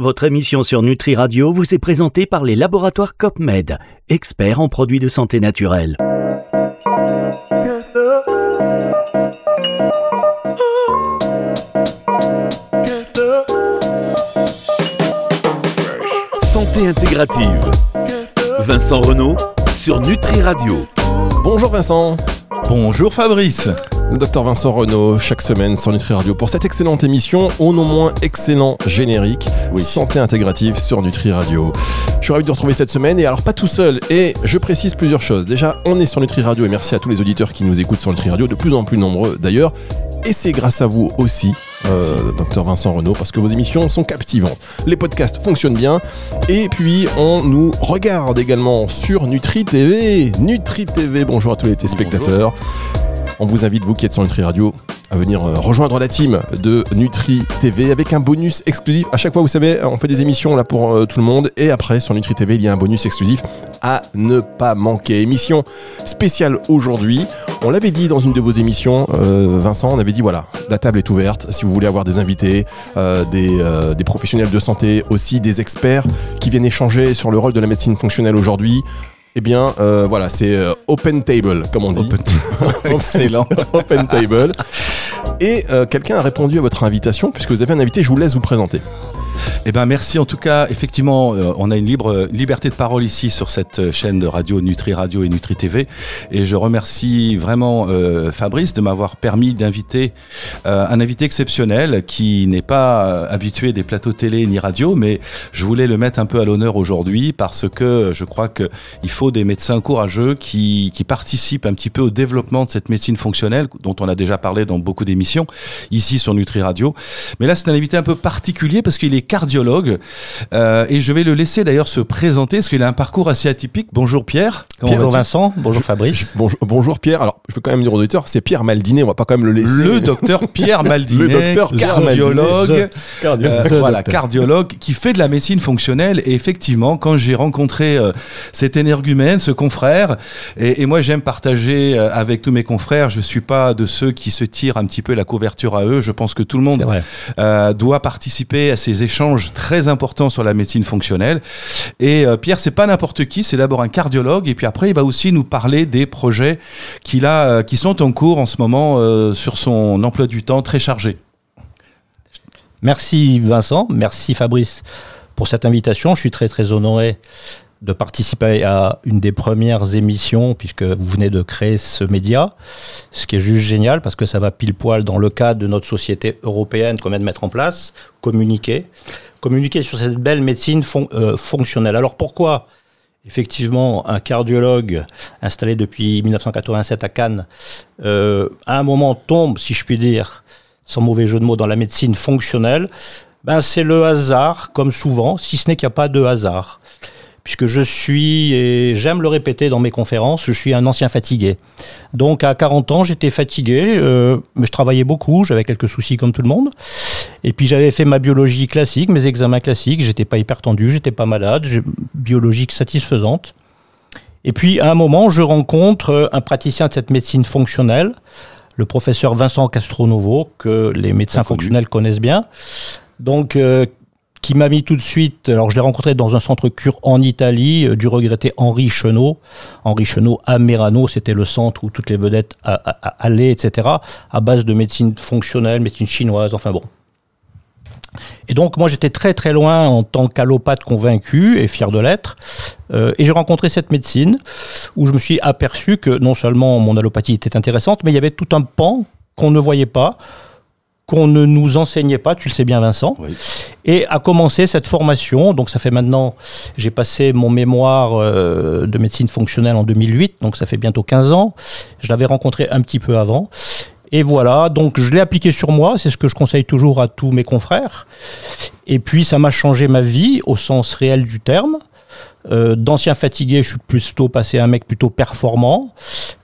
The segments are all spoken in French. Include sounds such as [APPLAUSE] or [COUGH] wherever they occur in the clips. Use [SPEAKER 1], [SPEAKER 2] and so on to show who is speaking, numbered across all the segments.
[SPEAKER 1] Votre émission sur Nutri Radio vous est présentée par les laboratoires COPMED, experts en produits de santé naturelle.
[SPEAKER 2] Santé intégrative. Vincent Renault sur Nutri Radio.
[SPEAKER 3] Bonjour Vincent.
[SPEAKER 4] Bonjour Fabrice.
[SPEAKER 3] Le docteur Vincent Renault, chaque semaine sur Nutri Radio pour cette excellente émission, au non moins excellent générique, oui. Santé intégrative sur Nutri Radio. Je suis ravi de vous retrouver cette semaine et alors pas tout seul et je précise plusieurs choses. Déjà, on est sur Nutri Radio et merci à tous les auditeurs qui nous écoutent sur Nutri Radio, de plus en plus nombreux d'ailleurs. Et c'est grâce à vous aussi, euh, docteur Vincent Renault, parce que vos émissions sont captivantes. Les podcasts fonctionnent bien. Et puis, on nous regarde également sur Nutri TV. Nutri TV, bonjour à tous les téléspectateurs. On vous invite, vous qui êtes sur Nutri Radio, à venir euh, rejoindre la team de Nutri TV avec un bonus exclusif. À chaque fois, vous savez, on fait des émissions là pour euh, tout le monde. Et après, sur Nutri TV, il y a un bonus exclusif à ne pas manquer. Émission spéciale aujourd'hui. On l'avait dit dans une de vos émissions, euh, Vincent, on avait dit voilà, la table est ouverte. Si vous voulez avoir des invités, des professionnels de santé, aussi des experts qui viennent échanger sur le rôle de la médecine fonctionnelle aujourd'hui, eh bien, euh, voilà, c'est euh, Open Table, comme on dit.
[SPEAKER 4] Open [LAUGHS] Excellent. [LAUGHS]
[SPEAKER 3] open Table. Et euh, quelqu'un a répondu à votre invitation, puisque vous avez un invité, je vous laisse vous présenter.
[SPEAKER 4] Eh ben merci en tout cas. Effectivement, euh, on a une libre liberté de parole ici sur cette chaîne de radio Nutri Radio et Nutri TV. Et je remercie vraiment euh, Fabrice de m'avoir permis d'inviter euh, un invité exceptionnel qui n'est pas habitué des plateaux télé ni radio, mais je voulais le mettre un peu à l'honneur aujourd'hui parce que je crois que il faut des médecins courageux qui, qui participent un petit peu au développement de cette médecine fonctionnelle dont on a déjà parlé dans beaucoup d'émissions ici sur Nutri Radio. Mais là, c'est un invité un peu particulier parce qu'il est cardiologue euh, et je vais le laisser d'ailleurs se présenter parce qu'il a un parcours assez atypique. Bonjour Pierre.
[SPEAKER 5] Comment bonjour Vincent. Bonjour Fabrice.
[SPEAKER 3] Je, bonjour, bonjour, Pierre. Alors je veux quand même dire aux auditeurs, c'est Pierre Maldiné. On va pas quand même le laisser.
[SPEAKER 4] Le docteur Pierre [LAUGHS] Maldiné.
[SPEAKER 3] le docteur
[SPEAKER 4] cardiologue.
[SPEAKER 3] cardiologue.
[SPEAKER 4] Euh, voilà, cardiologue qui fait de la médecine fonctionnelle et effectivement quand j'ai rencontré euh, cet énergumène, ce confrère et, et moi j'aime partager avec tous mes confrères. Je suis pas de ceux qui se tirent un petit peu la couverture à eux. Je pense que tout le monde doit participer à ces échanges très important sur la médecine fonctionnelle. Et euh, Pierre, c'est pas n'importe qui, c'est d'abord un cardiologue, et puis après, il va aussi nous parler des projets qu'il a, euh, qui sont en cours en ce moment euh, sur son emploi du temps très chargé.
[SPEAKER 5] Merci Vincent, merci Fabrice pour cette invitation. Je suis très très honoré de participer à une des premières émissions, puisque vous venez de créer ce média, ce qui est juste génial, parce que ça va pile poil dans le cadre de notre société européenne qu'on vient de mettre en place, communiquer, communiquer sur cette belle médecine euh, fonctionnelle. Alors pourquoi effectivement un cardiologue installé depuis 1987 à Cannes, euh, à un moment tombe, si je puis dire, sans mauvais jeu de mots, dans la médecine fonctionnelle, ben c'est le hasard, comme souvent, si ce n'est qu'il n'y a pas de hasard puisque je suis, et j'aime le répéter dans mes conférences, je suis un ancien fatigué. Donc à 40 ans, j'étais fatigué, euh, mais je travaillais beaucoup, j'avais quelques soucis comme tout le monde. Et puis j'avais fait ma biologie classique, mes examens classiques, j'étais pas hyper tendu, j'étais pas malade, biologique satisfaisante. Et puis à un moment, je rencontre un praticien de cette médecine fonctionnelle, le professeur Vincent Castronovo, que les médecins fonctionnels connaissent bien. Donc, euh, qui m'a mis tout de suite, alors je l'ai rencontré dans un centre cure en Italie, euh, du regretté Henri Chenot. Henri Chenot à Merano, c'était le centre où toutes les vedettes allaient, etc., à base de médecine fonctionnelle, médecine chinoise, enfin bon. Et donc moi j'étais très très loin en tant qu'allopathe convaincu et fier de l'être. Euh, et j'ai rencontré cette médecine où je me suis aperçu que non seulement mon allopathie était intéressante, mais il y avait tout un pan qu'on ne voyait pas qu'on ne nous enseignait pas, tu le sais bien Vincent. Et a commencé cette formation. Donc ça fait maintenant, j'ai passé mon mémoire euh, de médecine fonctionnelle en 2008, donc ça fait bientôt 15 ans. Je l'avais rencontré un petit peu avant. Et voilà, donc je l'ai appliqué sur moi, c'est ce que je conseille toujours à tous mes confrères. Et puis ça m'a changé ma vie au sens réel du terme. Euh, D'ancien fatigué, je suis plutôt passé à un mec plutôt performant.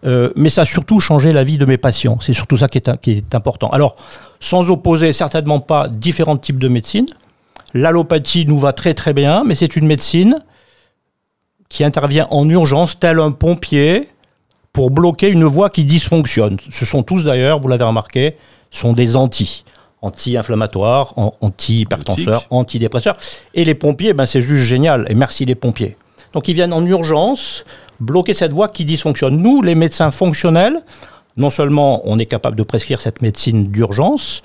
[SPEAKER 5] Euh, mais ça a surtout changé la vie de mes patients. C'est surtout ça qui est, qui est important. Alors, sans opposer certainement pas différents types de médecine. L'allopathie nous va très très bien, mais c'est une médecine qui intervient en urgence, tel un pompier, pour bloquer une voie qui dysfonctionne. Ce sont tous d'ailleurs, vous l'avez remarqué, sont des anti. anti-inflammatoires, an- anti-hypertenseurs, antidépresseurs. Et les pompiers, ben, c'est juste génial. Et merci les pompiers. Donc ils viennent en urgence bloquer cette voie qui dysfonctionne. Nous, les médecins fonctionnels, non seulement on est capable de prescrire cette médecine d'urgence,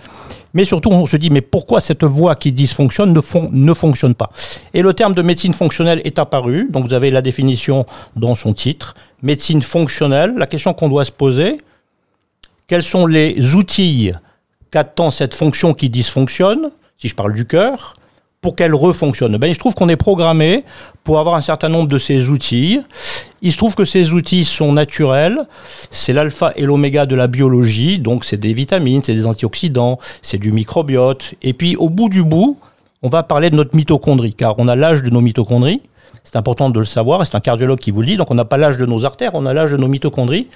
[SPEAKER 5] mais surtout on se dit mais pourquoi cette voie qui dysfonctionne ne, fon- ne fonctionne pas? Et le terme de médecine fonctionnelle est apparu, donc vous avez la définition dans son titre, médecine fonctionnelle. La question qu'on doit se poser, quels sont les outils qu'attend cette fonction qui dysfonctionne, si je parle du cœur, pour qu'elle refonctionne ben, Il se trouve qu'on est programmé pour avoir un certain nombre de ces outils. Il se trouve que ces outils sont naturels. C'est l'alpha et l'oméga de la biologie. Donc, c'est des vitamines, c'est des antioxydants, c'est du microbiote. Et puis, au bout du bout, on va parler de notre mitochondrie, car on a l'âge de nos mitochondries. C'est important de le savoir, c'est un cardiologue qui vous le dit. Donc, on n'a pas l'âge de nos artères, on a l'âge de nos mitochondries,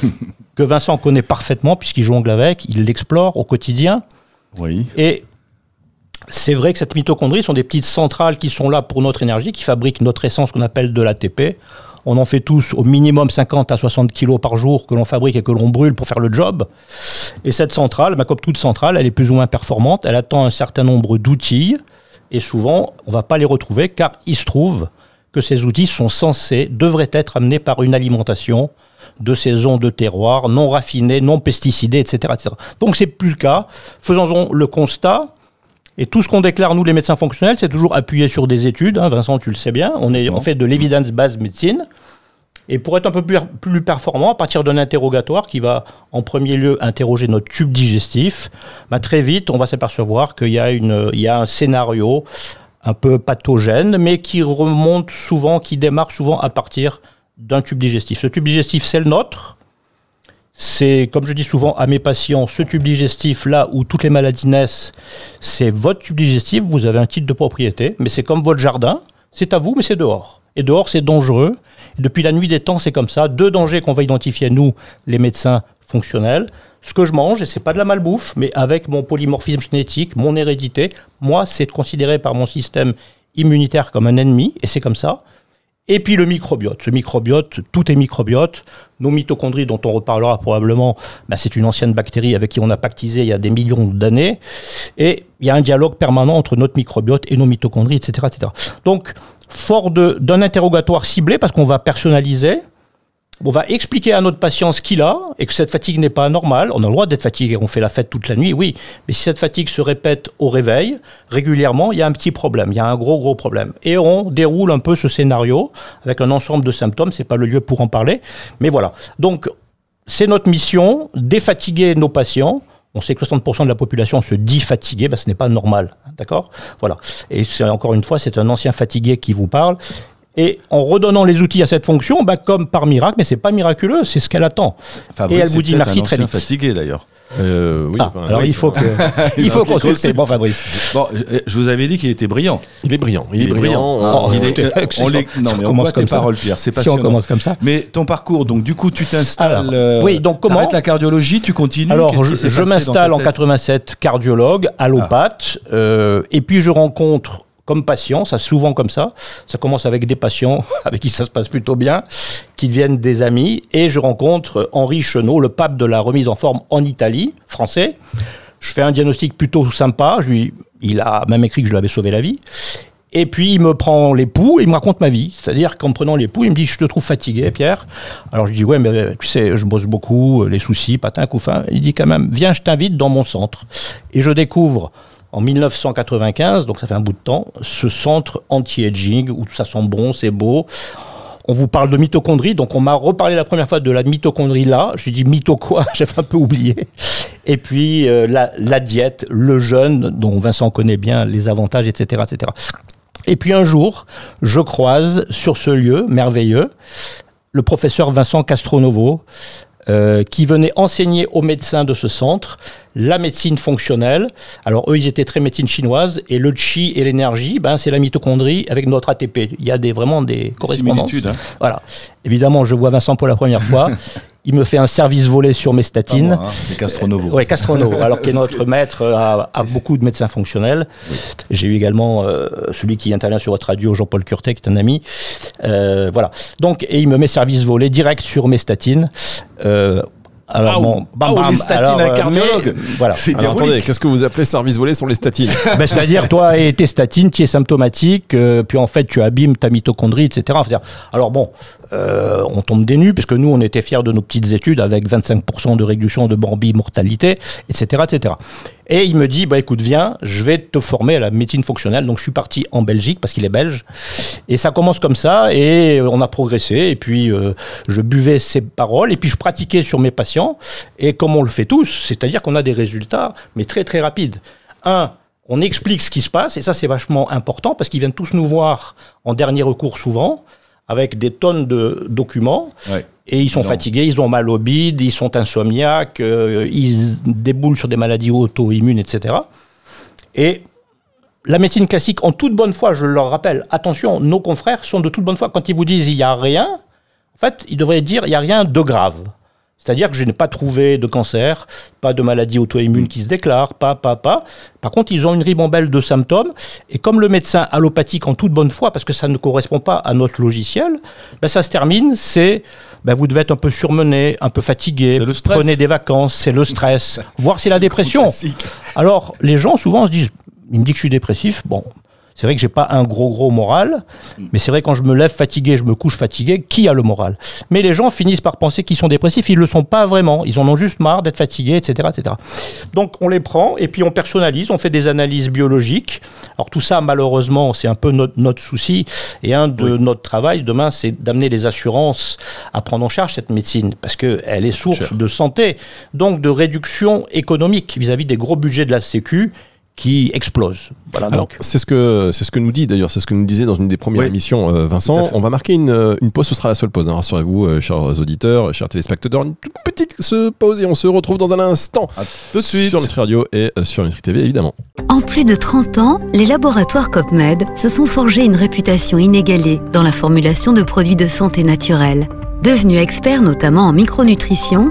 [SPEAKER 5] [LAUGHS] que Vincent connaît parfaitement, puisqu'il jongle avec, il l'explore au quotidien.
[SPEAKER 4] Oui.
[SPEAKER 5] Et c'est vrai que cette mitochondrie sont des petites centrales qui sont là pour notre énergie, qui fabriquent notre essence qu'on appelle de l'ATP. On en fait tous au minimum 50 à 60 kilos par jour que l'on fabrique et que l'on brûle pour faire le job. Et cette centrale, bah, comme toute centrale, elle est plus ou moins performante. Elle attend un certain nombre d'outils. Et souvent, on ne va pas les retrouver car il se trouve que ces outils sont censés, devraient être amenés par une alimentation de saison de terroir, non raffinée, non pesticidée, etc. etc. Donc c'est plus le cas. Faisons le constat. Et tout ce qu'on déclare, nous, les médecins fonctionnels, c'est toujours appuyé sur des études. hein. Vincent, tu le sais bien. On, est, fait de l'évidence-base médecine. Et pour être un peu plus, plus performant, à partir d'un interrogatoire qui va en premier lieu interroger notre tube digestif, bah, très vite, on va s'apercevoir qu'il y, a une- il y a un scénario un peu pathogène, mais qui remonte souvent, qui démarre souvent à partir d'un tube digestif. Ce tube digestif, c'est le nôtre. C'est, comme je dis souvent à mes patients, ce tube digestif, là où toutes les maladies naissent, c'est votre tube digestif, vous avez un titre de propriété, mais c'est comme votre jardin, c'est à vous, mais c'est dehors. Et dehors, c'est dangereux. Et depuis la nuit des temps, c'est comme ça. Deux dangers qu'on va identifier, nous, les médecins fonctionnels. Ce que je mange, et c'est pas de la malbouffe, mais avec mon polymorphisme génétique, mon hérédité, moi, c'est considéré par mon système immunitaire comme un ennemi, et c'est comme ça. Et puis le microbiote. Ce microbiote, tout est microbiote. Nos mitochondries, dont on reparlera probablement, ben, c'est une ancienne bactérie avec qui on a pactisé il y a des millions d'années. Et il y a un dialogue permanent entre notre microbiote et nos mitochondries, etc. etc. Donc, fort d'un interrogatoire ciblé, parce qu'on va personnaliser, on va expliquer à notre patient ce qu'il a et que cette fatigue n'est pas normale. On a le droit d'être fatigué, on fait la fête toute la nuit, oui. Mais si cette fatigue se répète au réveil, régulièrement, il y a un petit problème, il y a un gros, gros problème. Et on déroule un peu ce scénario avec un ensemble de symptômes. C'est pas le lieu pour en parler. Mais voilà. Donc, c'est notre mission, défatiguer nos patients. On sait que 60% de la population se dit fatiguée, ben, ce n'est pas normal, d'accord? Voilà. Et encore une fois, c'est un ancien fatigué qui vous parle. Et en redonnant les outils à cette fonction, ben, comme par miracle, mais c'est pas miraculeux, c'est ce qu'elle attend.
[SPEAKER 4] Fabrice,
[SPEAKER 5] et elle vous dit merci
[SPEAKER 4] un
[SPEAKER 5] très vite.
[SPEAKER 4] fatigué d'ailleurs.
[SPEAKER 3] Euh, oui,
[SPEAKER 5] Ah,
[SPEAKER 3] enfin,
[SPEAKER 5] alors
[SPEAKER 3] oui,
[SPEAKER 5] il faut que, [LAUGHS] il faut consulter. Bon, Fabrice.
[SPEAKER 4] Bon, je je vous avais dit qu'il était brillant.
[SPEAKER 3] Il est brillant. Il, est brillant.
[SPEAKER 5] Oh,
[SPEAKER 3] On-
[SPEAKER 4] Il est-
[SPEAKER 5] écoutez,
[SPEAKER 4] on
[SPEAKER 5] excellent.
[SPEAKER 4] les-
[SPEAKER 5] Si
[SPEAKER 4] non,
[SPEAKER 5] on
[SPEAKER 4] mais on
[SPEAKER 5] commence
[SPEAKER 4] tes
[SPEAKER 5] comme ça.
[SPEAKER 4] paroles, Pierre. C'est
[SPEAKER 5] Si on commence comme ça.
[SPEAKER 4] Mais ton parcours, donc du coup, tu t'installes.
[SPEAKER 5] Alors,
[SPEAKER 4] euh,
[SPEAKER 5] oui, donc comment
[SPEAKER 4] t'arrêtes la cardiologie, tu continues.
[SPEAKER 5] Alors, je, m'installe
[SPEAKER 4] ta
[SPEAKER 5] en
[SPEAKER 4] tête?
[SPEAKER 5] 87 cardiologue, allopathe, euh, et puis je rencontre comme patient, ça souvent comme ça, ça commence avec des patients [LAUGHS] avec qui ça se passe plutôt bien, qui deviennent des amis, et je rencontre Henri Chenot, le pape de la remise en forme en Italie, français. Je fais un diagnostic plutôt sympa, je lui, il a même écrit que je lui avais sauvé la vie. Et puis il me prend les et il me raconte ma vie. C'est-à-dire qu'en prenant les il me dit Je te trouve fatigué, Pierre. Alors je dis Ouais, mais tu sais, je bosse beaucoup, les soucis, patin, couffin. Il dit quand même Viens, je t'invite dans mon centre. Et je découvre en 1995, donc ça fait un bout de temps, ce centre anti-aging où ça sent bon, c'est beau. On vous parle de mitochondrie, donc on m'a reparlé la première fois de la mitochondrie là. Je lui dis mito quoi? [LAUGHS] J'avais un peu oublié. Et puis euh, la, la diète, le jeûne, dont Vincent connaît bien les avantages, etc., etc. Et puis un jour, je croise sur ce lieu merveilleux le professeur Vincent Castronovo, euh, qui venait enseigner aux médecins de ce centre la médecine fonctionnelle. Alors eux, ils étaient très médecine chinoise, et le chi et l'énergie, ben, c'est la mitochondrie avec notre ATP. Il y a des, vraiment des correspondances.
[SPEAKER 4] hein.
[SPEAKER 5] Voilà. Évidemment, je vois Vincent pour la première fois. [LAUGHS] Il me fait un service volé sur mes statines.
[SPEAKER 4] moi, hein, c'est Castronovo.
[SPEAKER 5] Oui, Castrono, [LAUGHS] alors qui est notre maître à, à beaucoup de médecins fonctionnels. J'ai eu également euh, celui qui intervient sur votre radio, Jean-Paul Curtet, qui est un ami. Euh, voilà. Donc, et il me met service volé direct sur mes statines. Euh, Alors,
[SPEAKER 4] Ah,
[SPEAKER 5] bon,
[SPEAKER 4] ou- ah, ou les statines
[SPEAKER 5] alors, euh,
[SPEAKER 4] cardiologue.
[SPEAKER 5] mais, voilà.
[SPEAKER 4] C'est
[SPEAKER 3] Alors, attendez, qu'est-ce que vous appelez service volé sur les statines [LAUGHS]
[SPEAKER 5] Ben, C'est-à-dire, toi, et tes statines, tu es symptomatique, euh, puis en fait, tu abîmes ta mitochondrie, etc. C'est-à-dire- Alors bon, euh, on tombe des nues, puisque nous, on était fiers de nos petites études avec 25% de réduction de Bambi mortalité, etc., etc. Et il me dit, bah écoute, viens, je vais te former à la médecine fonctionnelle. Donc je suis parti en Belgique, parce qu'il est belge. Et ça commence comme ça, et on a progressé. Et puis, euh, je buvais ses paroles, et puis je pratiquais sur mes patients. Et comme on le fait tous, c'est-à-dire qu'on a des résultats, mais très très rapides. Un, on explique ce qui se passe, et ça c'est vachement important, parce qu'ils viennent tous nous voir en dernier recours souvent, avec des tonnes de documents.
[SPEAKER 4] Ouais.
[SPEAKER 5] Et ils sont
[SPEAKER 4] Non.
[SPEAKER 5] fatigués, ils ont mal au bide, ils sont insomniaques, euh, ils déboulent sur des maladies auto-immunes, etc. Et la médecine classique, en toute bonne foi, je leur rappelle, attention, nos confrères sont de toute bonne foi. Quand ils vous disent il n'y a rien, en fait, ils devraient dire il n'y a rien de grave. C'est-à-dire que je n'ai pas trouvé de cancer, pas de maladie auto-immune qui se déclare, pas, pas, pas. Par contre, ils ont une ribambelle de symptômes. Et comme le médecin allopathique, en toute bonne foi, parce que ça ne correspond pas à notre logiciel, ben ça se termine, c'est ben vous devez être un peu surmené, un peu fatigué,
[SPEAKER 4] C'est le stress.
[SPEAKER 5] prenez des vacances, c'est le stress, [LAUGHS] voire c'est la dépression. Alors, les gens souvent se disent, il me dit que je suis dépressif. Bon, c'est vrai que j'ai pas un gros gros moral, mais c'est vrai quand je me lève fatigué, je me couche fatigué, qui a le moral? Mais les gens finissent par penser qu'ils sont dépressifs, ils le sont pas vraiment, ils en ont juste marre d'être fatigués, etc., etc. Donc on les prend et puis on personnalise, on fait des analyses biologiques. Alors tout ça, malheureusement, c'est un peu notre, notre souci et un de notre travail demain, c'est d'amener les assurances à prendre en charge cette médecine parce que elle est source de santé, donc de réduction économique vis-à-vis des gros budgets de la Sécu qui explosent. Voilà,
[SPEAKER 3] Alors,
[SPEAKER 5] donc.
[SPEAKER 3] c'est ce que c'est ce que nous dit d'ailleurs, c'est ce que nous disait dans une des premières
[SPEAKER 4] Oui.
[SPEAKER 3] émissions euh, Vincent. On va marquer une, euh, une pause, ce sera la seule pause, hein, rassurez-vous, euh, chers auditeurs, chers téléspectateurs. Une toute petite se pause et on se retrouve dans un instant
[SPEAKER 4] À tout de suite.
[SPEAKER 3] sur Nutri Radio et euh, sur Nutri TV évidemment.
[SPEAKER 6] En plus de 30 ans, les laboratoires COPMED se sont forgés une réputation inégalée dans la formulation de produits de santé naturelle. Devenus experts notamment en micronutrition,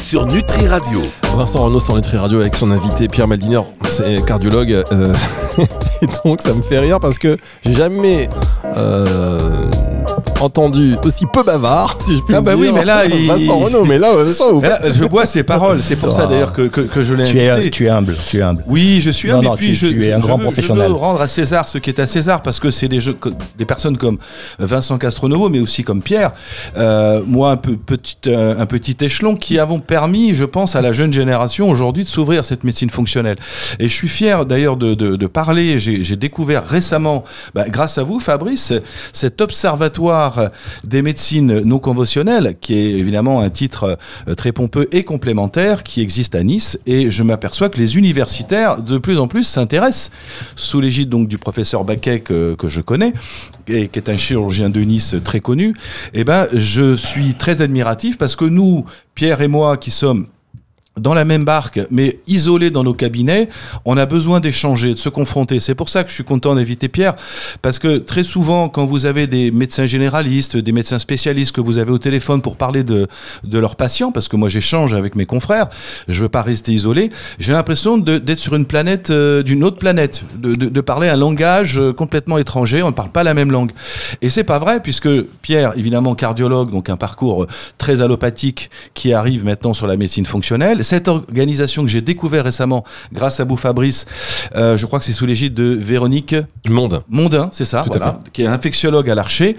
[SPEAKER 2] sur Nutri Radio.
[SPEAKER 3] Vincent Renault sur Nutri Radio avec son invité Pierre Maldiner, c'est cardiologue. euh, [LAUGHS] et donc ça me fait rire parce que j'ai jamais euh, entendu aussi peu bavard, si je puis
[SPEAKER 4] Ah bah
[SPEAKER 3] dire.
[SPEAKER 4] oui, mais là, [LAUGHS] il-
[SPEAKER 3] Vincent Renault, mais là, Vincent, vous
[SPEAKER 4] là,
[SPEAKER 3] faites-
[SPEAKER 4] je bois ses paroles, c'est pour ça d'ailleurs que, que, que je l'ai
[SPEAKER 5] Tu
[SPEAKER 4] invité.
[SPEAKER 5] es, tu es humble, tu es humble.
[SPEAKER 4] Oui, je suis
[SPEAKER 5] Non,
[SPEAKER 4] un, mais
[SPEAKER 5] non,
[SPEAKER 4] puis
[SPEAKER 5] tu-
[SPEAKER 4] je,
[SPEAKER 5] tu es un
[SPEAKER 4] je
[SPEAKER 5] grand
[SPEAKER 4] veux,
[SPEAKER 5] professionnel.
[SPEAKER 4] Je veux rendre à César ce qui est à César, parce que c'est des, jeux, des personnes comme Vincent Castronovo, mais aussi comme Pierre, euh, moi un peu petit, euh, un petit échelon, qui avons permis, je pense, à la jeune génération aujourd'hui de s'ouvrir à cette médecine fonctionnelle. Et je suis fier d'ailleurs de, de, de parler. J'ai j'ai découvert récemment, bah, grâce à vous, Fabrice, cet observatoire des médecines non conventionnelles, qui est évidemment un titre euh, très pompeux et complémentaire, qui existe à Nice. Et je m'aperçois que les universitaires, de plus en plus, s'intéressent, sous l'égide donc du professeur Baquet que, que je connais, et qui est un chirurgien de Nice très connu. Eh ben, je suis très admiratif parce que nous, Pierre et moi, qui sommes dans la même barque, mais isolés dans nos cabinets, on a besoin d'échanger, de se confronter. C'est pour ça que je suis content d'inviter Pierre, parce que très souvent, quand vous avez des médecins généralistes, des médecins spécialistes que vous avez au téléphone pour parler de, de leurs patients, parce que moi j'échange avec mes confrères, je veux pas rester isolé, j'ai l'impression d'être sur une planète, euh, d'une autre planète, de, de- de parler un langage euh, complètement étranger, on ne parle pas la même langue. Et c'est pas vrai, puisque Pierre, évidemment cardiologue, donc un parcours euh, très allopathique qui arrive maintenant sur la médecine fonctionnelle. Cette organisation que j'ai découvert récemment grâce à vous Fabrice, euh, je crois que c'est sous l'égide de Véronique
[SPEAKER 3] Monde.
[SPEAKER 4] Mondin, c'est ça,
[SPEAKER 3] Tout à
[SPEAKER 4] voilà, qui est infectiologue à l'Archer.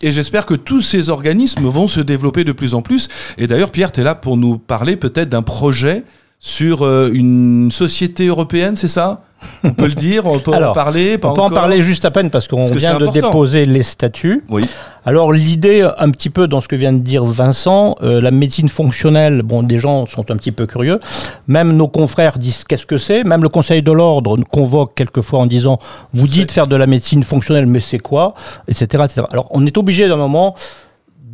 [SPEAKER 4] Et j'espère que tous ces organismes vont se développer de plus en plus. Et d'ailleurs, Pierre, tu es là pour nous parler peut-être d'un projet sur euh, une société européenne, c'est ça? On peut le dire, on peut en parler, pas
[SPEAKER 5] On peut en parler juste à peine parce qu'on vient de déposer les statuts.
[SPEAKER 4] Oui.
[SPEAKER 5] Alors l'idée, un petit peu dans ce que vient de dire Vincent, euh, la médecine fonctionnelle, bon, des gens sont un petit peu curieux. Même nos confrères disent qu'est-ce que c'est? Même le Conseil de l'ordre nous convoque quelquefois en disant, vous dites faire de la médecine fonctionnelle, mais c'est quoi, etc., etc. Alors on est obligé d'un moment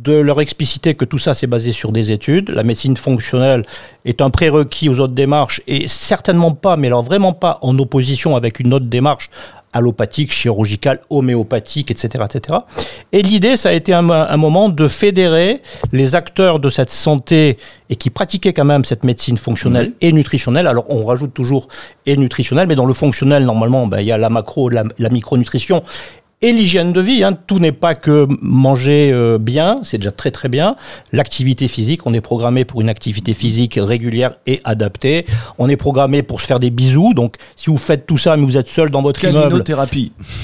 [SPEAKER 5] de leur expliciter que tout ça c'est basé sur des études. La médecine fonctionnelle est un prérequis aux autres démarches et certainement pas, mais alors vraiment pas en opposition avec une autre démarche allopathique, chirurgicale, homéopathique, etc. etc. Et l'idée, ça a été un, un, moment de fédérer les acteurs de cette santé et qui pratiquaient quand même cette médecine fonctionnelle et nutritionnelle. Alors on rajoute toujours et nutritionnelle, mais dans le fonctionnel, normalement, ben, il y a la macro, la, la micronutrition et l'hygiène de vie. Hein. Tout n'est pas que manger euh, bien, c'est déjà très très bien. L'activité physique, on est programmé pour une activité physique régulière et adaptée. On est programmé pour se faire des bisous. Donc si vous faites tout ça, mais vous êtes seul dans votre immeuble.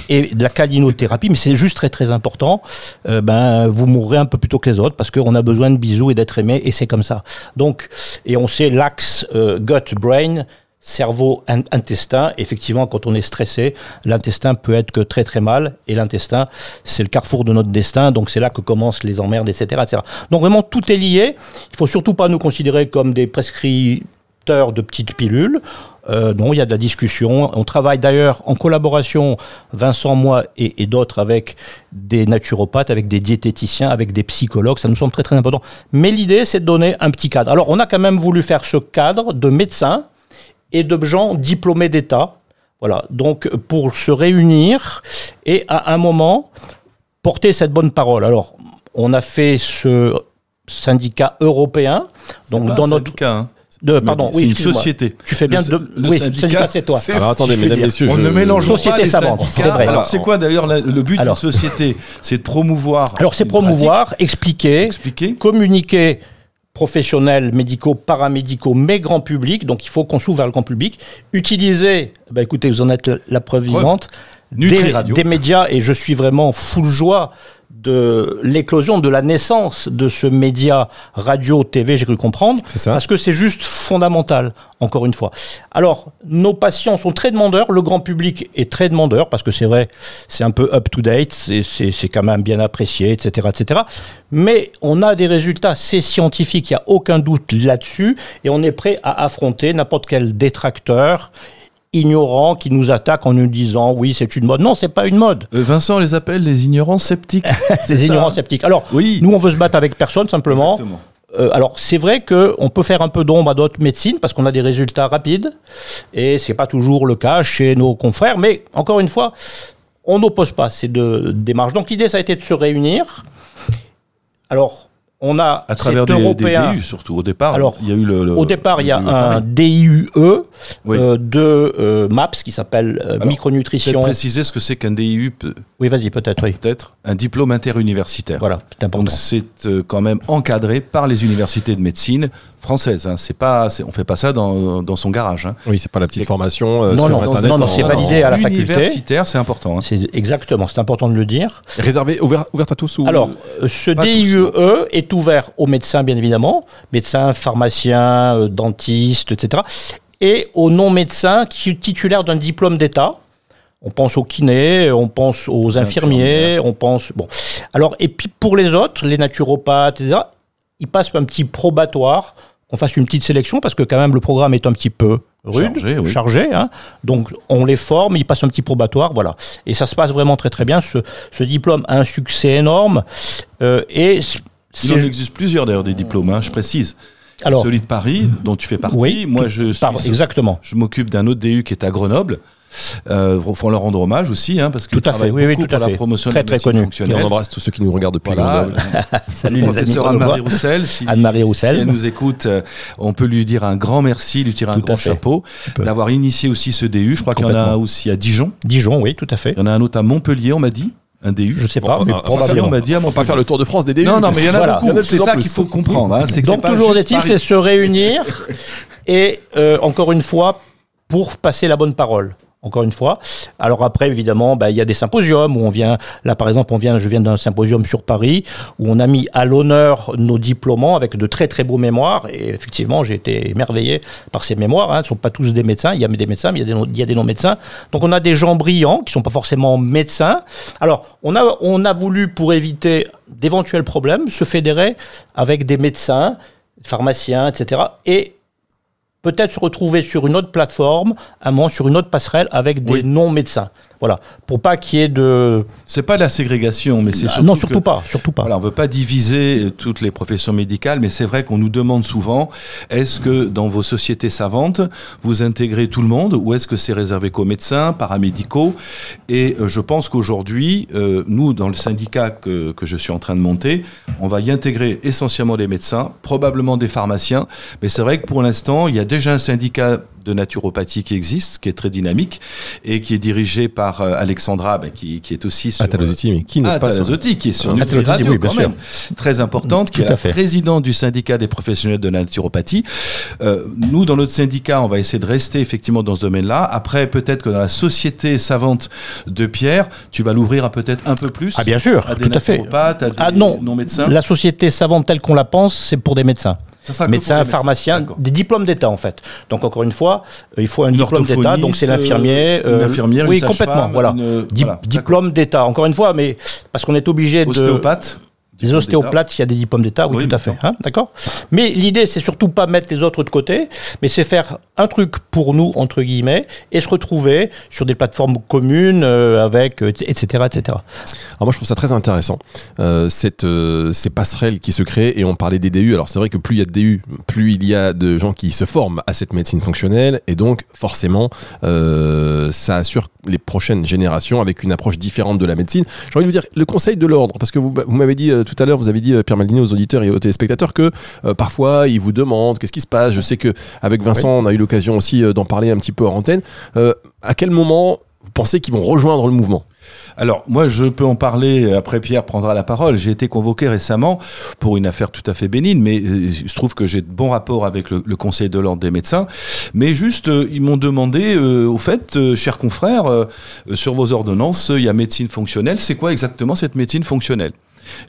[SPEAKER 5] Et de la calinothérapie, mais c'est juste très très important. Euh, ben vous mourrez un peu plus tôt que les autres parce qu'on a besoin de bisous et d'être aimé et c'est comme ça. Donc et on sait l'axe euh, gut brain cerveau, intestin. Effectivement, quand on est stressé, l'intestin peut être que très très mal. Et l'intestin, c'est le carrefour de notre destin. Donc c'est là que commencent les emmerdes, etc., etc. Donc vraiment, tout est lié. Il faut surtout pas nous considérer comme des prescripteurs de petites pilules. Euh, non, il y a de la discussion. On travaille d'ailleurs en collaboration, Vincent, moi et, et d'autres, avec des naturopathes, avec des diététiciens, avec des psychologues. Ça nous semble très très important. Mais l'idée, c'est de donner un petit cadre. Alors, on a quand même voulu faire ce cadre de médecins et de gens diplômés d'État. Voilà, donc pour se réunir et à un moment porter cette bonne parole. Alors, on a fait ce syndicat européen. Donc
[SPEAKER 4] pas
[SPEAKER 5] dans
[SPEAKER 4] un
[SPEAKER 5] notre
[SPEAKER 4] syndicat, hein.
[SPEAKER 5] de, pardon,
[SPEAKER 4] C'est
[SPEAKER 5] oui,
[SPEAKER 4] une société.
[SPEAKER 5] Tu fais bien
[SPEAKER 4] Le-
[SPEAKER 5] de
[SPEAKER 4] le
[SPEAKER 5] oui,
[SPEAKER 4] syndicat,
[SPEAKER 5] syndicat, c'est toi.
[SPEAKER 3] Alors attendez, mesdames,
[SPEAKER 5] dire.
[SPEAKER 3] messieurs,
[SPEAKER 4] On
[SPEAKER 3] je-
[SPEAKER 4] ne mélange
[SPEAKER 5] Société
[SPEAKER 4] pas les
[SPEAKER 5] savante, c'est vrai.
[SPEAKER 4] Alors, c'est quoi d'ailleurs le but d'une société? C'est de promouvoir.
[SPEAKER 5] Alors c'est promouvoir,
[SPEAKER 4] pratique,
[SPEAKER 5] expliquer,
[SPEAKER 4] expliquer?
[SPEAKER 5] communiquer professionnels, médicaux, paramédicaux, mais grand public. Donc il faut qu'on s'ouvre vers le grand public. Utiliser, bah, écoutez, vous en êtes la- la preuve
[SPEAKER 4] Preuve.
[SPEAKER 5] vivante, des, des médias, et je suis vraiment full joie de l'éclosion, de la naissance de ce média radio, TV, j'ai cru comprendre, parce que c'est juste fondamental, encore une fois. Alors, nos patients sont très demandeurs, le grand public est très demandeur, parce que c'est vrai, c'est un peu up-to-date, c'est quand même bien apprécié, etc., etc. Mais on a des résultats, c'est scientifique, il n'y a aucun doute là-dessus, et on est prêt à affronter n'importe quel détracteur ignorant qui nous attaque en nous disant oui c'est une mode. Non, c'est pas une mode.
[SPEAKER 4] Euh, Vincent les appelle les ignorants sceptiques. [LAUGHS]
[SPEAKER 5] Des ignorants sceptiques. Alors,
[SPEAKER 4] Oui.
[SPEAKER 5] nous on veut se battre avec personne simplement.
[SPEAKER 4] Exactement.
[SPEAKER 5] Euh, alors c'est vrai qu'on peut faire un peu d'ombre à d'autres médecines parce qu'on a des résultats rapides et c'est pas toujours le cas chez nos confrères. Mais encore une fois, on n'oppose pas ces deux démarches. Donc l'idée ça a été de se réunir. Alors on a
[SPEAKER 4] À travers des, des
[SPEAKER 5] européen.
[SPEAKER 4] DU surtout. Au départ,
[SPEAKER 5] Alors,
[SPEAKER 4] il y a eu le. le-
[SPEAKER 5] Au départ, il y a un. DIUE
[SPEAKER 4] Oui.
[SPEAKER 5] euh, de euh, MAPS qui s'appelle euh, micronutrition.
[SPEAKER 4] Préciser ce que c'est qu'un DIU, peut-
[SPEAKER 5] Oui, vas-y, peut-être, oui.
[SPEAKER 4] peut-être un diplôme interuniversitaire.
[SPEAKER 5] Voilà, c'est important.
[SPEAKER 4] Donc c'est euh, quand même encadré par les universités de médecine françaises. Hein. C'est pas, c'est- on fait pas ça dans, dans son garage. Hein.
[SPEAKER 3] Oui, c'est pas la petite formation euh,
[SPEAKER 5] Non,
[SPEAKER 3] sur
[SPEAKER 5] non,
[SPEAKER 3] Internet.
[SPEAKER 5] non, non,
[SPEAKER 3] en-
[SPEAKER 5] c'est
[SPEAKER 3] en-
[SPEAKER 5] validé à la faculté.
[SPEAKER 4] Universitaire, c'est important. hein.
[SPEAKER 5] C'est exactement, c'est important de le dire.
[SPEAKER 3] Réservé, ouvert, ouverte à tous ou
[SPEAKER 5] Alors, ce
[SPEAKER 4] tous,
[SPEAKER 5] DIUE est ouvert aux médecins, bien évidemment, médecins, pharmaciens, euh, dentistes, etc., et aux non-médecins qui titulaires d'un diplôme d'État. On pense aux kinés, on pense aux infirmiers, on pense. Bon. Alors, et puis pour les autres, les naturopathes, etc., ils passent un petit probatoire, qu'on fasse une petite sélection, parce que quand même le programme est un petit peu rude,
[SPEAKER 4] Chargé, oui.
[SPEAKER 5] chargé, hein. donc on les forme, ils passent un petit probatoire, voilà. Et ça se passe vraiment très très bien. Ce, ce diplôme a un succès énorme. euh, et
[SPEAKER 4] Il en existe plusieurs d'ailleurs des diplômes, hein, je précise.
[SPEAKER 5] alors
[SPEAKER 4] Celui de Paris, dont tu fais partie.
[SPEAKER 5] oui,
[SPEAKER 4] Moi, je suis
[SPEAKER 5] exactement.
[SPEAKER 4] Je m'occupe d'un autre DU qui est à Grenoble. Euh, faut leur rendre hommage aussi, hein, parce que
[SPEAKER 5] Tout à fait, oui, oui, tout à
[SPEAKER 4] la
[SPEAKER 5] fait.
[SPEAKER 4] promotion
[SPEAKER 5] Très,
[SPEAKER 4] de la
[SPEAKER 5] très connu.
[SPEAKER 3] On embrasse tous ceux qui nous regardent depuis
[SPEAKER 4] Voilà,
[SPEAKER 3] Grenoble. [LAUGHS]
[SPEAKER 5] Salut [LAUGHS] les amis.
[SPEAKER 4] Anne-Marie Roussel. Si,
[SPEAKER 5] Anne-Marie Roussel.
[SPEAKER 4] Si elle nous écoute, euh, on peut lui dire un grand merci, lui tirer un
[SPEAKER 5] Tout
[SPEAKER 4] grand chapeau, d'avoir initié aussi ce DU. Je crois qu'il y en a aussi à Dijon.
[SPEAKER 5] Dijon, oui, tout à fait.
[SPEAKER 4] Il y en a un autre à Montpellier, on m'a dit. Un DU.
[SPEAKER 5] Je sais pas,
[SPEAKER 3] Bon,
[SPEAKER 5] mais
[SPEAKER 4] on m'a dit
[SPEAKER 3] On va pas faire le tour de France des DU.
[SPEAKER 4] Non, non, mais il y en a
[SPEAKER 5] Voilà.
[SPEAKER 4] beaucoup. C'est ça qu'il faut comprendre. hein, c'est que
[SPEAKER 5] Donc toujours est-il, c'est se réunir et euh, encore une fois pour passer la bonne parole. Encore une fois. Alors après, évidemment, bah, il y a des symposiums où on vient. Là, par exemple, on vient. Je viens d'un symposium sur Paris où on a mis à l'honneur nos diplômants avec de très très beaux mémoires. Et effectivement, j'ai été émerveillé par ces mémoires. Hein. Ce ne sont pas tous des médecins. Il y a des médecins, mais il y a des non-médecins. Donc on a des gens brillants qui sont pas forcément médecins. Alors on a on a voulu pour éviter d'éventuels problèmes se fédérer avec des médecins, pharmaciens, etc. Et peut-être se retrouver sur une autre plateforme, à un moment sur une autre passerelle avec des
[SPEAKER 4] Oui.
[SPEAKER 5] non-médecins. Voilà, pour pas qu'il y ait de.
[SPEAKER 4] C'est pas de la ségrégation, mais c'est
[SPEAKER 5] Ah,
[SPEAKER 4] surtout
[SPEAKER 5] non,
[SPEAKER 4] que-
[SPEAKER 5] surtout pas, surtout pas.
[SPEAKER 4] Voilà, on veut pas diviser euh, toutes les professions médicales, mais c'est vrai qu'on nous demande souvent est-ce que dans vos sociétés savantes, vous intégrez tout le monde ou est-ce que c'est réservé qu'aux médecins, paramédicaux? Et euh, je pense qu'aujourd'hui, euh, nous, dans le syndicat que, que je suis en train de monter, on va y intégrer essentiellement des médecins, probablement des pharmaciens, mais c'est vrai que pour l'instant, il y a déjà un syndicat de naturopathie qui existe, qui est très dynamique et qui est dirigé par euh, Alexandra, ben, qui, qui est aussi sur,
[SPEAKER 3] Ataloziti, mais qui n'est
[SPEAKER 4] ah,
[SPEAKER 3] pas sur-
[SPEAKER 4] qui est sur
[SPEAKER 5] Ah,
[SPEAKER 4] Nutri Radio
[SPEAKER 5] oui, bien
[SPEAKER 4] quand
[SPEAKER 5] sûr.
[SPEAKER 4] même, très importante, qui
[SPEAKER 5] Tout
[SPEAKER 4] est la présidente du syndicat des professionnels de la naturopathie. Euh, nous, dans notre syndicat, on va essayer de rester effectivement dans ce domaine-là. Après, peut-être que dans la société savante de Pierre, tu vas l'ouvrir à peut-être un peu plus.
[SPEAKER 5] Ah, bien sûr,
[SPEAKER 4] à des
[SPEAKER 5] tout à fait.
[SPEAKER 4] à des
[SPEAKER 5] Ah non,
[SPEAKER 4] non-médecins.
[SPEAKER 5] la société savante telle qu'on la pense, c'est pour des médecins.
[SPEAKER 4] Ça
[SPEAKER 5] pharmaciens,
[SPEAKER 4] D'accord.
[SPEAKER 5] des diplômes d'État en fait. Donc encore une fois, euh, il faut un
[SPEAKER 4] Une
[SPEAKER 5] diplôme d'État, donc c'est l'infirmier.
[SPEAKER 4] euh, une infirmière,
[SPEAKER 5] oui,
[SPEAKER 4] une
[SPEAKER 5] complètement. Voilà.
[SPEAKER 4] une-
[SPEAKER 5] Di-
[SPEAKER 4] voilà,
[SPEAKER 5] diplôme d'État, encore une fois, mais parce qu'on est obligé de.
[SPEAKER 4] Ostéopathe.
[SPEAKER 5] Les
[SPEAKER 4] diplôme
[SPEAKER 5] ostéopathes, il y a des diplômes d'État, oui,
[SPEAKER 4] Oui,
[SPEAKER 5] tout à fait. hein, D'accord Mais l'idée, c'est surtout pas mettre les autres de côté, mais c'est faire un truc pour nous, entre guillemets, et se retrouver sur des plateformes communes, euh, avec, euh, etc., etc.
[SPEAKER 3] Alors moi je trouve ça très intéressant, euh, cette, euh, ces passerelles qui se créent et on parlait des DU, alors c'est vrai que plus il y a de DU, plus il y a de gens qui se forment à cette médecine fonctionnelle et donc forcément ça assure les prochaines générations avec une approche différente de la médecine. J'ai envie de vous dire le conseil de l'ordre, parce que vous, vous m'avez dit tout à l'heure, vous avez dit euh, Pierre Maldini aux auditeurs et aux téléspectateurs que euh, parfois ils vous demandent qu'est-ce qui se passe? Je sais que avec Vincent on a eu l'occasion aussi euh, d'en parler un petit peu en antenne. À quel moment vous pensez qu'ils vont rejoindre le mouvement?
[SPEAKER 4] Alors, moi, je peux en parler, après Pierre prendra la parole. J'ai été convoqué récemment pour une affaire tout à fait bénigne, mais il se trouve que j'ai de bons rapports avec le, le Conseil de l'Ordre des médecins. Mais juste, euh, ils m'ont demandé, euh, au fait, euh, chers confrères, sur vos ordonnances, il y a médecine fonctionnelle. C'est quoi exactement cette médecine fonctionnelle?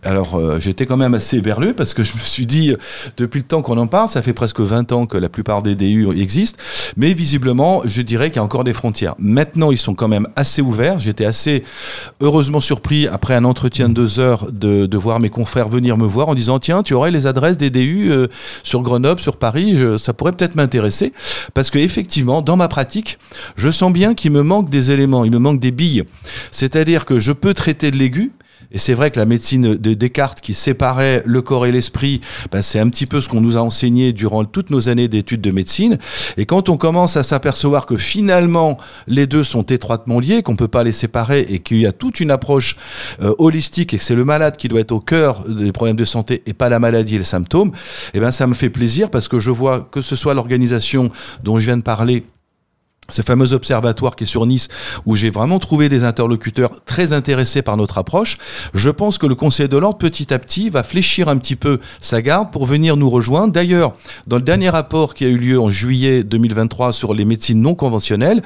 [SPEAKER 4] Alors euh, j'étais quand même assez éberlué parce que je me suis dit, euh, depuis le temps qu'on en parle, ça fait presque 20 ans que la plupart des DU existent, mais visiblement, je dirais qu'il y a encore des frontières. Maintenant, ils sont quand même assez ouverts. J'étais assez heureusement surpris après un entretien de deux heures de, voir mes confrères venir me voir en disant, tiens, tu aurais les adresses des DU euh, sur Grenoble, sur Paris, ça pourrait peut-être m'intéresser, parce que effectivement, dans ma pratique, je sens bien qu'il me manque des éléments, il me manque des billes. C'est-à-dire que je peux traiter de l'aigu, et c'est vrai que la médecine de Descartes qui séparait le corps et l'esprit, ben, c'est un petit peu ce qu'on nous a enseigné durant toutes nos années d'études de médecine. Et quand on commence à s'apercevoir que finalement les deux sont étroitement liés, qu'on peut pas les séparer et qu'il y a toute une approche euh, holistique et que c'est le malade qui doit être au cœur des problèmes de santé et pas la maladie et les symptômes, eh ben ça me fait plaisir parce que je vois que ce soit l'organisation dont je viens de parler ce fameux observatoire qui est sur Nice, où j'ai vraiment trouvé des interlocuteurs très intéressés par notre approche. Je pense que le Conseil de l'Ordre, petit à petit, va fléchir un petit peu sa garde pour venir nous rejoindre. D'ailleurs, dans le dernier rapport qui a eu lieu en juillet 2023 sur les médecines non conventionnelles,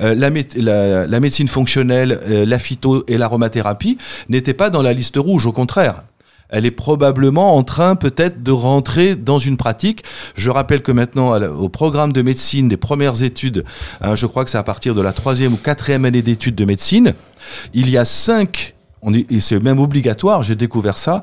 [SPEAKER 4] euh, la, mé- la- la médecine fonctionnelle, euh, la phyto et l'aromathérapie n'étaient pas dans la liste rouge, au contraire elle est probablement en train peut-être de rentrer dans une pratique. Je rappelle que maintenant, au programme de médecine des premières études, hein, je crois que c'est à partir de la troisième ou quatrième année d'études de médecine, il y a cinq c'est même obligatoire, j'ai découvert ça,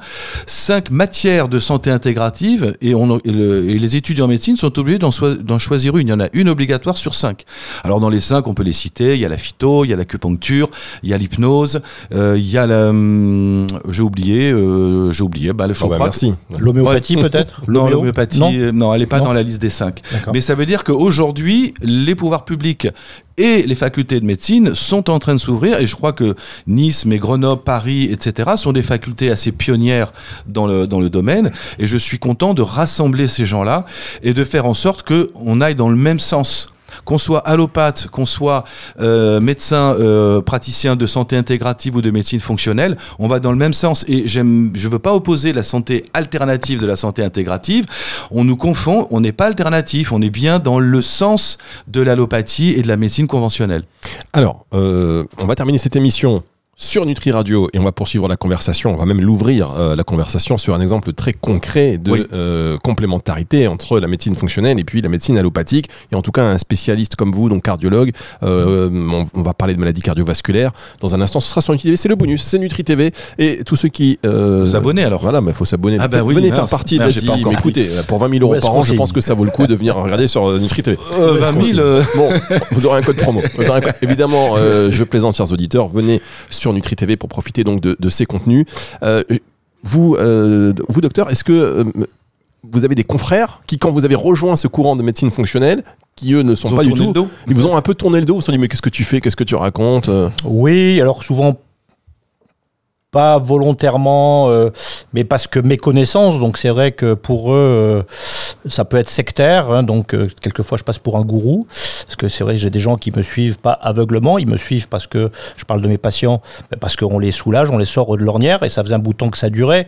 [SPEAKER 4] cinq matières de santé intégrative et, on, et, le- et les étudiants en médecine sont obligés d'en soi- d'en choisir une. Il y en a une obligatoire sur cinq. Alors dans les cinq, on peut les citer, il y a la phyto, il y a l'acupuncture, il y a l'hypnose, euh, il y a la... hum, j'ai oublié, euh, j'ai oublié, bah, le
[SPEAKER 3] Oh bah. Merci.
[SPEAKER 5] L'homéopathie peut-être
[SPEAKER 4] Non,
[SPEAKER 5] L'homéo
[SPEAKER 4] l'homéopathie,
[SPEAKER 5] Non
[SPEAKER 4] euh, non, elle n'est pas
[SPEAKER 5] Non.
[SPEAKER 4] dans la liste des cinq.
[SPEAKER 5] D'accord.
[SPEAKER 4] Mais ça veut dire qu'aujourd'hui, les pouvoirs publics et les facultés de médecine sont en train de s'ouvrir. Et je crois que Nice, mais Grenoble, Paris, etc., sont des facultés assez pionnières dans le, dans le domaine. Et je suis content de rassembler ces gens-là et de faire en sorte qu'on aille dans le même sens. Qu'on soit allopathe, qu'on soit euh, médecin, euh, praticien de santé intégrative ou de médecine fonctionnelle, on va dans le même sens. Et je veux pas opposer la santé alternative de la santé intégrative. On nous confond, on n'est pas alternatif, on est bien dans le sens de l'allopathie et de la médecine conventionnelle.
[SPEAKER 3] Alors, euh, on va terminer cette émission sur Nutri Radio et on va poursuivre la conversation, on va même l'ouvrir euh, la conversation sur un exemple très concret de
[SPEAKER 4] Oui.
[SPEAKER 3] euh, complémentarité entre la médecine fonctionnelle et puis la médecine allopathique et en tout cas un spécialiste comme vous, donc cardiologue, euh, on, on va parler de maladies cardiovasculaires dans un instant, ce sera sur Nutri TV, c'est le bonus, c'est Nutri TV et tous ceux qui... Euh,
[SPEAKER 4] Faut s'abonner, alors.
[SPEAKER 3] Voilà, mais il faut s'abonner.
[SPEAKER 4] Ah bah oui,
[SPEAKER 3] Venez
[SPEAKER 4] mince.
[SPEAKER 3] faire partie de la team. Écoutez, pour 20 000 euros
[SPEAKER 5] Ouais,
[SPEAKER 3] par an, je pense que ça vaut le coup de venir regarder sur euh, Nutri TV.
[SPEAKER 4] Euh, 20 000, euh,
[SPEAKER 3] Bon, vous aurez un code promo. Un code- Évidemment, euh, je plaisante, chers auditeurs. Venez sur Nutri TV pour profiter donc de, de ces contenus. Euh, vous, euh, vous, docteur, est-ce que euh, vous avez des confrères qui, quand vous avez rejoint ce courant de médecine fonctionnelle, qui eux ne sont pas du tout, ils vous ont un peu tourné le dos, ils se sont dit mais qu'est-ce que tu fais, qu'est-ce que tu racontes?
[SPEAKER 5] Oui, alors souvent pas volontairement, euh, mais parce que méconnaissance. Donc c'est vrai que pour eux, euh, ça peut être sectaire. hein, donc euh, quelquefois je passe pour un gourou, parce que c'est vrai que j'ai des gens qui me suivent pas aveuglement, ils me suivent parce que je parle de mes patients, parce qu'on les soulage, on les sort de l'ornière, et ça faisait un bout de temps que ça durait.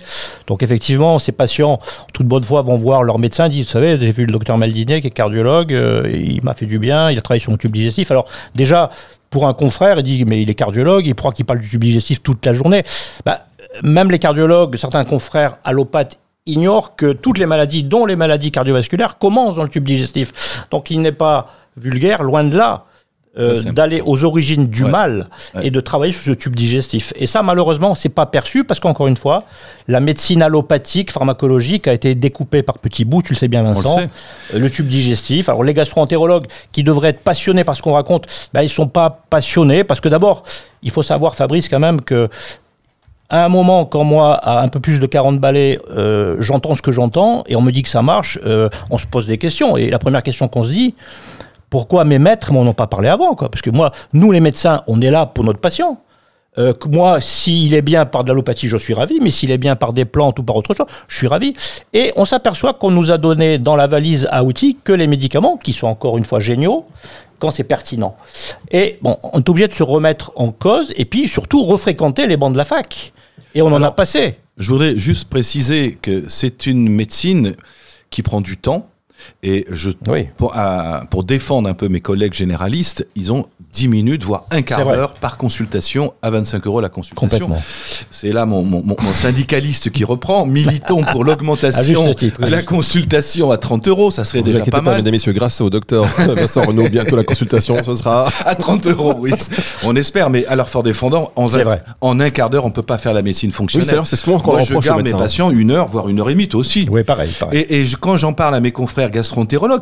[SPEAKER 5] Donc effectivement, ces patients, en toute bonne foi, vont voir leur médecin, disent, vous savez, j'ai vu le docteur Maldinier qui est cardiologue, il m'a fait du bien, il a travaillé sur mon tube digestif. Alors déjà, pour un confrère, il dit mais il est cardiologue, il croit qu'il parle du tube digestif toute la journée. Bah, même les cardiologues, certains confrères allopathes ignorent que toutes les maladies, dont les maladies cardiovasculaires, commencent dans le tube digestif. Donc il n'est pas vulgaire, loin de là. Euh, d'aller aux origines du
[SPEAKER 4] Ouais.
[SPEAKER 5] mal
[SPEAKER 4] Ouais.
[SPEAKER 5] et de travailler sur ce tube digestif. Et ça, malheureusement, c'est pas perçu parce qu'encore une fois, la médecine allopathique, pharmacologique a été découpée par petits bouts, tu le sais bien,
[SPEAKER 4] le
[SPEAKER 5] Vincent
[SPEAKER 4] sait.
[SPEAKER 5] euh, le tube digestif. Alors les gastro-entérologues qui devraient être passionnés par ce qu'on raconte, ben, ils sont pas passionnés parce que d'abord, il faut savoir, Fabrice, quand même que à un moment, quand moi, à un peu plus de 40 balais, euh, j'entends ce que j'entends et on me dit que ça marche, euh, on se pose des questions. Et la première question qu'on se dit, pourquoi mes maîtres m'en ont pas parlé avant quoi Parce que moi, nous les médecins, on est là pour notre patient. Euh, moi, s'il est bien par de l'allopathie, je suis ravi, mais s'il est bien par des plantes ou par autre chose, je suis ravi. Et on s'aperçoit qu'on nous a donné dans la valise à outils que les médicaments, qui sont encore une fois géniaux, quand c'est pertinent. Et bon, on est obligé de se remettre en cause et puis surtout refréquenter les bancs de la fac. Et on en a passé.
[SPEAKER 4] Je voudrais juste préciser que c'est une médecine qui prend du temps. Et je,
[SPEAKER 5] Oui.
[SPEAKER 4] pour, à- pour défendre un peu mes collègues généralistes, ils ont 10 minutes, voire un quart d'heure par consultation à 25 euros la consultation.
[SPEAKER 5] Complètement.
[SPEAKER 4] C'est là mon, mon- mon- mon syndicaliste qui reprend. [LAUGHS] Militons pour l'augmentation de la consultation à 30 euros. Ça serait
[SPEAKER 3] Vous
[SPEAKER 4] déjà
[SPEAKER 3] inquiétez
[SPEAKER 4] pas
[SPEAKER 3] pas,
[SPEAKER 4] mal.
[SPEAKER 3] mesdames et messieurs, grâce au docteur Vincent Renaud, bientôt la consultation, ce sera. [LAUGHS]
[SPEAKER 4] À 30 euros, oui. On espère, mais leur fort défendant, en,
[SPEAKER 5] C'est
[SPEAKER 4] 20
[SPEAKER 5] vrai.
[SPEAKER 4] en un quart d'heure, on peut pas faire la médecine
[SPEAKER 3] Oui,
[SPEAKER 4] fonctionnelle.
[SPEAKER 3] c'est alors, c'est ce qu'on qu'on
[SPEAKER 4] Moi, je garde mes patients une heure, voire une heure et demie, toi aussi.
[SPEAKER 5] Oui, pareil. pareil.
[SPEAKER 4] Et, et je- quand j'en parle à mes confrères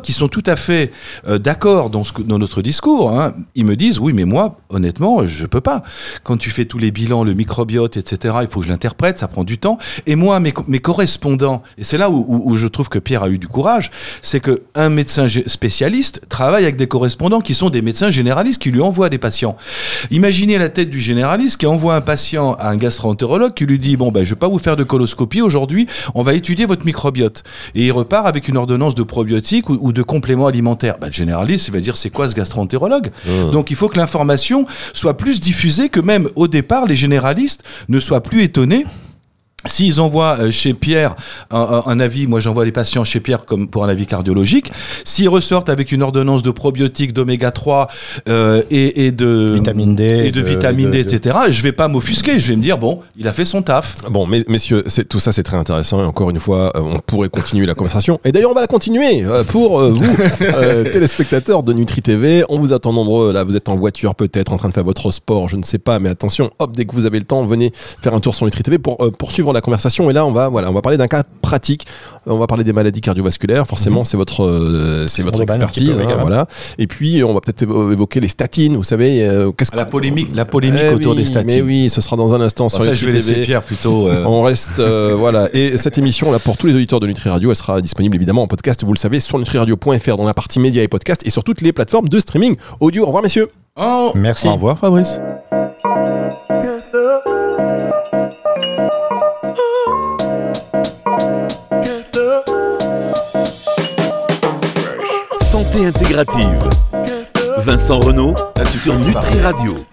[SPEAKER 4] qui sont tout à fait euh, d'accord dans, notre discours, hein, ils me disent oui, mais moi, honnêtement, je peux pas. Quand tu fais tous les bilans, le microbiote, etc., il faut que je l'interprète, ça prend du temps. Et moi, mes, co- mes correspondants, et c'est là où, je trouve que Pierre a eu du courage, c'est que un médecin spécialiste travaille avec des correspondants qui sont des médecins généralistes qui lui envoient des patients. Imaginez la tête du généraliste qui envoie un patient à un gastroentérologue qui lui dit bon ben je vais pas vous faire de coloscopie aujourd'hui, on va étudier votre microbiote et il repart avec une ordonnance de probiotiques ou, ou de compléments alimentaires. Ben, le généraliste il va dire c'est quoi ce gastroentérologue Donc il faut que l'information soit plus diffusée que même au départ les généralistes ne soient plus étonnés S'ils envoient euh, chez Pierre un, avis, moi j'envoie les patients chez Pierre comme pour un avis cardiologique. S'ils ressortent avec une ordonnance de probiotiques, d'oméga 3 euh, et, et de
[SPEAKER 5] Vitamine D,
[SPEAKER 4] et de,
[SPEAKER 5] de-
[SPEAKER 4] vitamine D,
[SPEAKER 5] de- de-
[SPEAKER 4] etc. Je vais pas m'offusquer. Je vais me dire bon, il a fait son taf.
[SPEAKER 3] Bon, mes- messieurs, tout ça c'est très intéressant et encore une fois, euh, on pourrait continuer la conversation. Et d'ailleurs, on va la continuer pour vous, euh, [LAUGHS] téléspectateurs de Nutri TV. On vous attend nombreux. Là, vous êtes en voiture peut-être, en train de faire votre sport, je ne sais pas, mais attention, hop, dès que vous avez le temps, venez faire un tour sur Nutri TV pour euh, poursuivre la conversation. Et là, on va, voilà, on va parler d'un cas pratique. Euh, On va parler des maladies cardiovasculaires. Forcément, c'est votre, euh, c'est votre expertise, hein, voilà. Et puis, on va peut-être évo- évoquer les statines. Vous savez, euh, qu'est-ce
[SPEAKER 4] La
[SPEAKER 3] que-
[SPEAKER 4] polémique, la polémique
[SPEAKER 3] Eh
[SPEAKER 4] autour
[SPEAKER 3] oui,
[SPEAKER 4] des statines.
[SPEAKER 3] Mais oui, ce sera dans un instant
[SPEAKER 4] Bon,
[SPEAKER 3] sur
[SPEAKER 4] ça, je vais laisser. Pierre plutôt. euh,
[SPEAKER 3] On reste euh, [LAUGHS] voilà et cette émission là pour tous les auditeurs de Nutri Radio, elle sera disponible évidemment en podcast, vous le savez, sur nutriradio.fr dans la partie médias et podcasts et sur toutes les plateformes de streaming audio. Au revoir messieurs.
[SPEAKER 4] oh,
[SPEAKER 5] Merci.
[SPEAKER 4] Au revoir Fabrice.
[SPEAKER 2] Santé intégrative. Vincent Renault sur Nutri. Radio.